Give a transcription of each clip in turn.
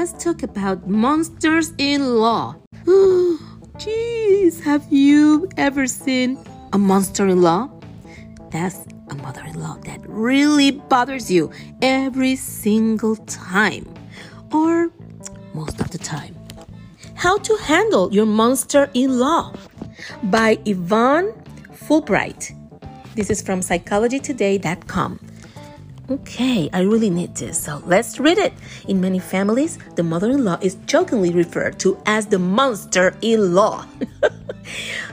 let's talk about monsters in law. Jeez, have you ever seen a monster in law? That's a mother in law that really bothers you every single time, or most of the time. How to Handle Your Monster in Law by Yvonne Fulbright. This is from psychologytoday.com. Okay, I really need this, so let's read it. In many families, the mother in law is jokingly referred to as the monster in law.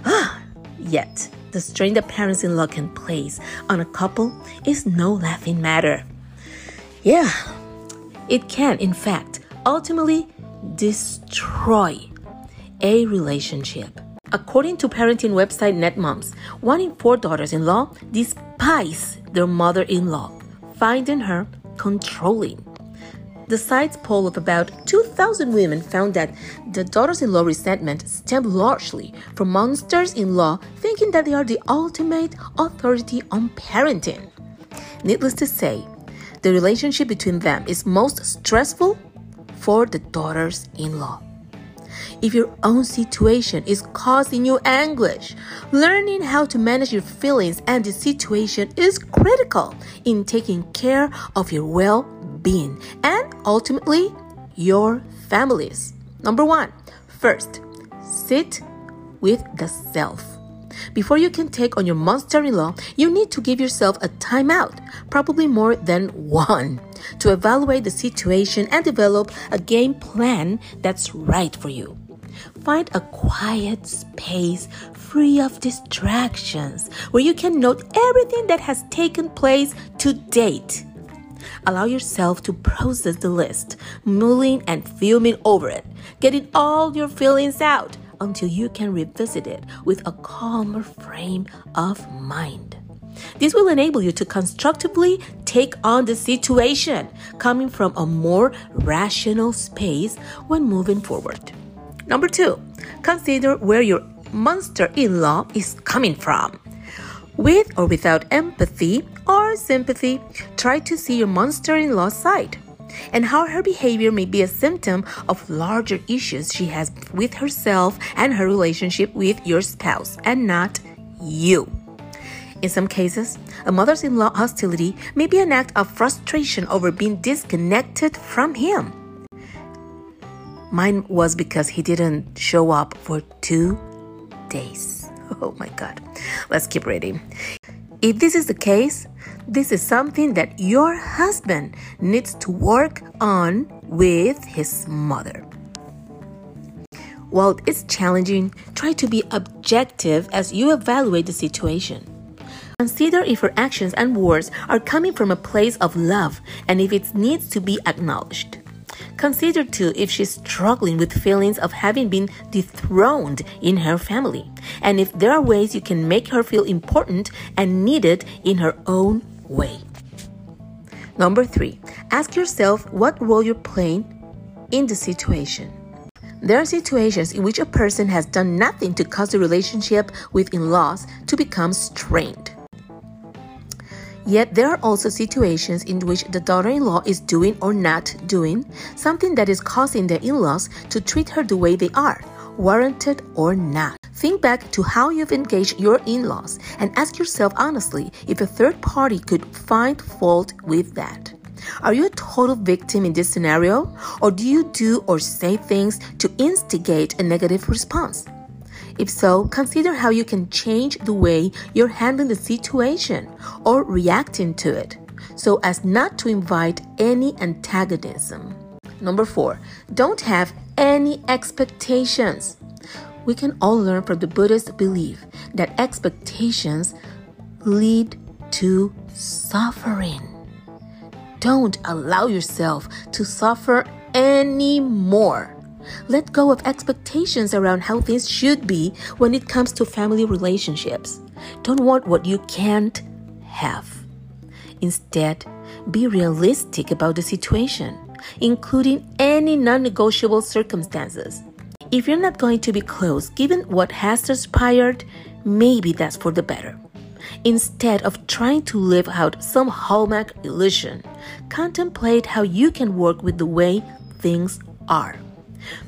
Ah, yet, the strain that parents in law can place on a couple is no laughing matter. Yeah, it can, in fact, ultimately destroy a relationship. According to parenting website NetMoms, one in four daughters in law despise their mother in law finding her controlling. The site's poll of about 2,000 women found that the daughters in law resentment stemmed largely from monsters in law thinking that they are the ultimate authority on parenting. Needless to say, the relationship between them is most stressful for the daughters in law. If your own situation is causing you anguish, learning how to manage your feelings and the situation is critical in taking care of your well being and ultimately your families. Number one, first, sit with the self. Before you can take on your monster in law, you need to give yourself a timeout, probably more than one, to evaluate the situation and develop a game plan that's right for you. Find a quiet space free of distractions where you can note everything that has taken place to date. Allow yourself to process the list, mulling and fuming over it, getting all your feelings out until you can revisit it with a calmer frame of mind. This will enable you to constructively take on the situation, coming from a more rational space when moving forward. Number two, consider where your monster in law is coming from. With or without empathy or sympathy, try to see your monster in law's side and how her behavior may be a symptom of larger issues she has with herself and her relationship with your spouse and not you. In some cases, a mother's in law hostility may be an act of frustration over being disconnected from him. Mine was because he didn't show up for two days. Oh my God. Let's keep reading. If this is the case, this is something that your husband needs to work on with his mother. While it's challenging, try to be objective as you evaluate the situation. Consider if her actions and words are coming from a place of love and if it needs to be acknowledged. Consider too if she's struggling with feelings of having been dethroned in her family, and if there are ways you can make her feel important and needed in her own way. Number three, ask yourself what role you're playing in the situation. There are situations in which a person has done nothing to cause the relationship with in laws to become strained. Yet there are also situations in which the daughter in law is doing or not doing something that is causing the in laws to treat her the way they are, warranted or not. Think back to how you've engaged your in laws and ask yourself honestly if a third party could find fault with that. Are you a total victim in this scenario, or do you do or say things to instigate a negative response? If so, consider how you can change the way you're handling the situation or reacting to it so as not to invite any antagonism. Number four, don't have any expectations. We can all learn from the Buddhist belief that expectations lead to suffering. Don't allow yourself to suffer anymore. Let go of expectations around how things should be when it comes to family relationships. Don't want what you can't have. Instead, be realistic about the situation, including any non negotiable circumstances. If you're not going to be close given what has transpired, maybe that's for the better. Instead of trying to live out some hallmark illusion, contemplate how you can work with the way things are.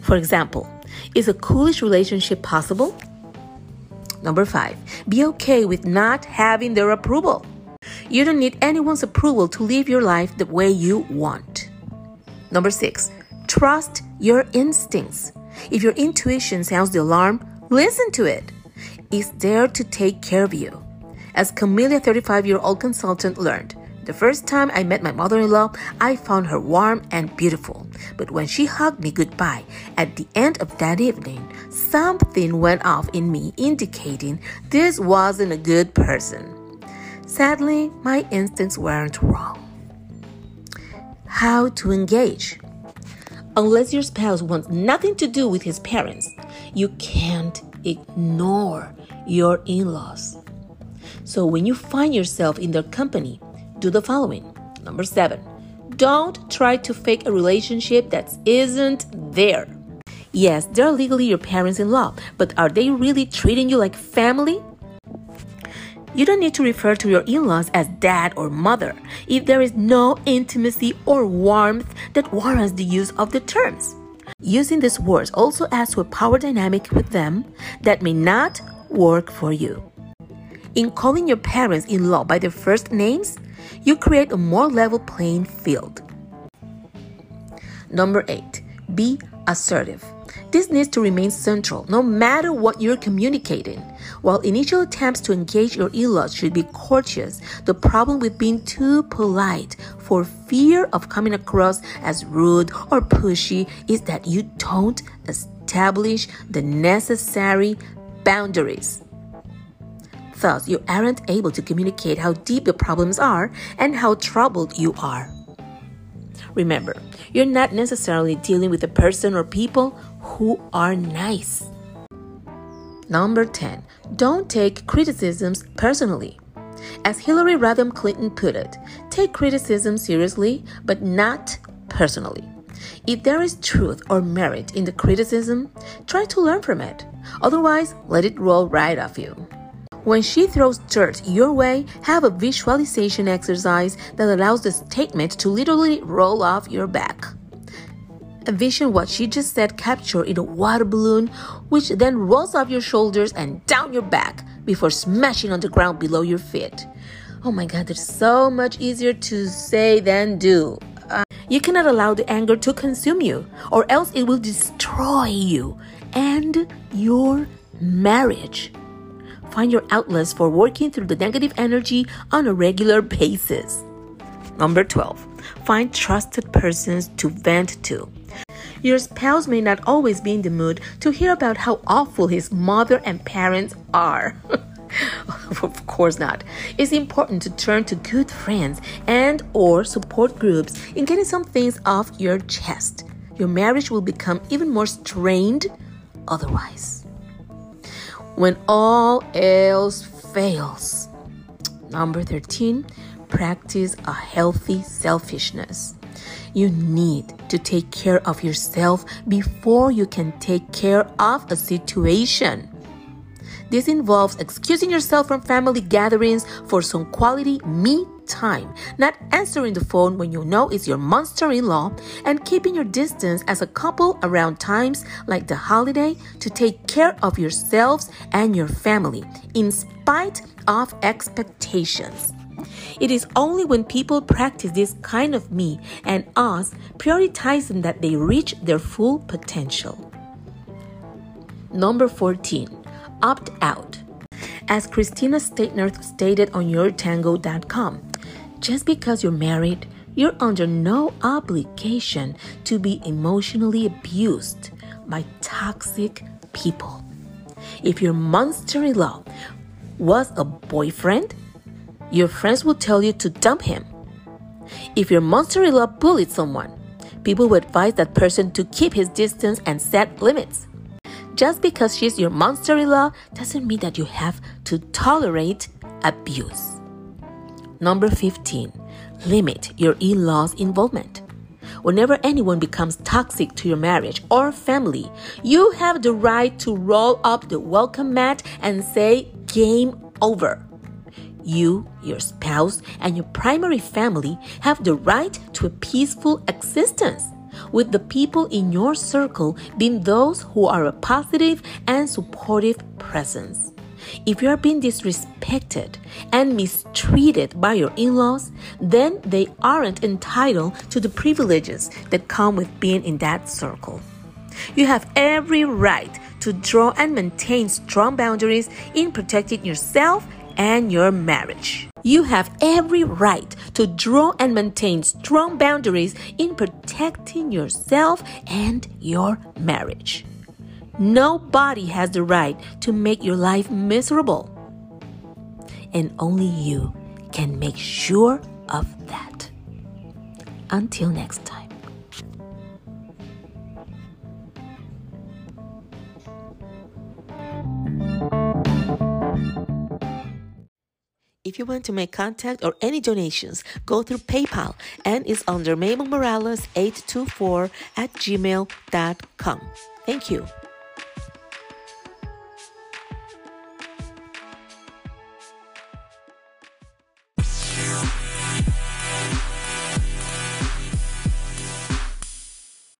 For example, is a coolish relationship possible? Number five, be okay with not having their approval. You don't need anyone's approval to live your life the way you want. Number six, trust your instincts. If your intuition sounds the alarm, listen to it. It's there to take care of you. As Camilla, 35 year old consultant, learned, the first time I met my mother in law, I found her warm and beautiful. But when she hugged me goodbye at the end of that evening, something went off in me indicating this wasn't a good person. Sadly, my instincts weren't wrong. How to engage? Unless your spouse wants nothing to do with his parents, you can't ignore your in laws. So when you find yourself in their company, do the following. Number seven, don't try to fake a relationship that isn't there. Yes, they're legally your parents in law, but are they really treating you like family? You don't need to refer to your in laws as dad or mother if there is no intimacy or warmth that warrants the use of the terms. Using these words also adds to a power dynamic with them that may not work for you. In calling your parents in law by their first names, you create a more level playing field. Number eight, be assertive. This needs to remain central no matter what you're communicating. While initial attempts to engage your in laws should be courteous, the problem with being too polite for fear of coming across as rude or pushy is that you don't establish the necessary boundaries. Thus, you aren't able to communicate how deep the problems are and how troubled you are. Remember, you're not necessarily dealing with a person or people who are nice. Number 10. Don't take criticisms personally. As Hillary Rodham Clinton put it, take criticism seriously, but not personally. If there is truth or merit in the criticism, try to learn from it. Otherwise, let it roll right off you. When she throws dirt your way, have a visualization exercise that allows the statement to literally roll off your back. Envision what she just said captured in a water balloon, which then rolls off your shoulders and down your back before smashing on the ground below your feet. Oh my god, it's so much easier to say than do. Uh, you cannot allow the anger to consume you, or else it will destroy you and your marriage. Find your outlets for working through the negative energy on a regular basis. Number 12. Find trusted persons to vent to. Your spouse may not always be in the mood to hear about how awful his mother and parents are. of course not. It's important to turn to good friends and or support groups in getting some things off your chest. Your marriage will become even more strained otherwise when all else fails. Number 13, practice a healthy selfishness. You need to take care of yourself before you can take care of a situation. This involves excusing yourself from family gatherings for some quality me time, not answering the phone when you know it's your monster in law, and keeping your distance as a couple around times like the holiday to take care of yourselves and your family, in spite of expectations. It is only when people practice this kind of me and us, prioritizing that they reach their full potential. Number 14, opt out. As Christina Steinorth stated on yourtango.com, just because you're married, you're under no obligation to be emotionally abused by toxic people. If your monster in law was a boyfriend, your friends will tell you to dump him. If your monster in law bullied someone, people will advise that person to keep his distance and set limits. Just because she's your monster in law doesn't mean that you have to tolerate abuse. Number 15, limit your in law's involvement. Whenever anyone becomes toxic to your marriage or family, you have the right to roll up the welcome mat and say, Game over. You, your spouse, and your primary family have the right to a peaceful existence. with the people in your circle being those who are a positive and supportive presence. If you are being disrespected and mistreated by your in laws, then they aren't entitled to the privileges that come with being in that circle. You have every right to draw and maintain strong boundaries in protecting yourself and your marriage. You have every right to draw and maintain strong boundaries in protecting yourself and your marriage. Nobody has the right to make your life miserable. And only you can make sure of that. Until next time. If you want to make contact or any donations, go through PayPal and is under Mabel Morales 824 at gmail.com. Thank you.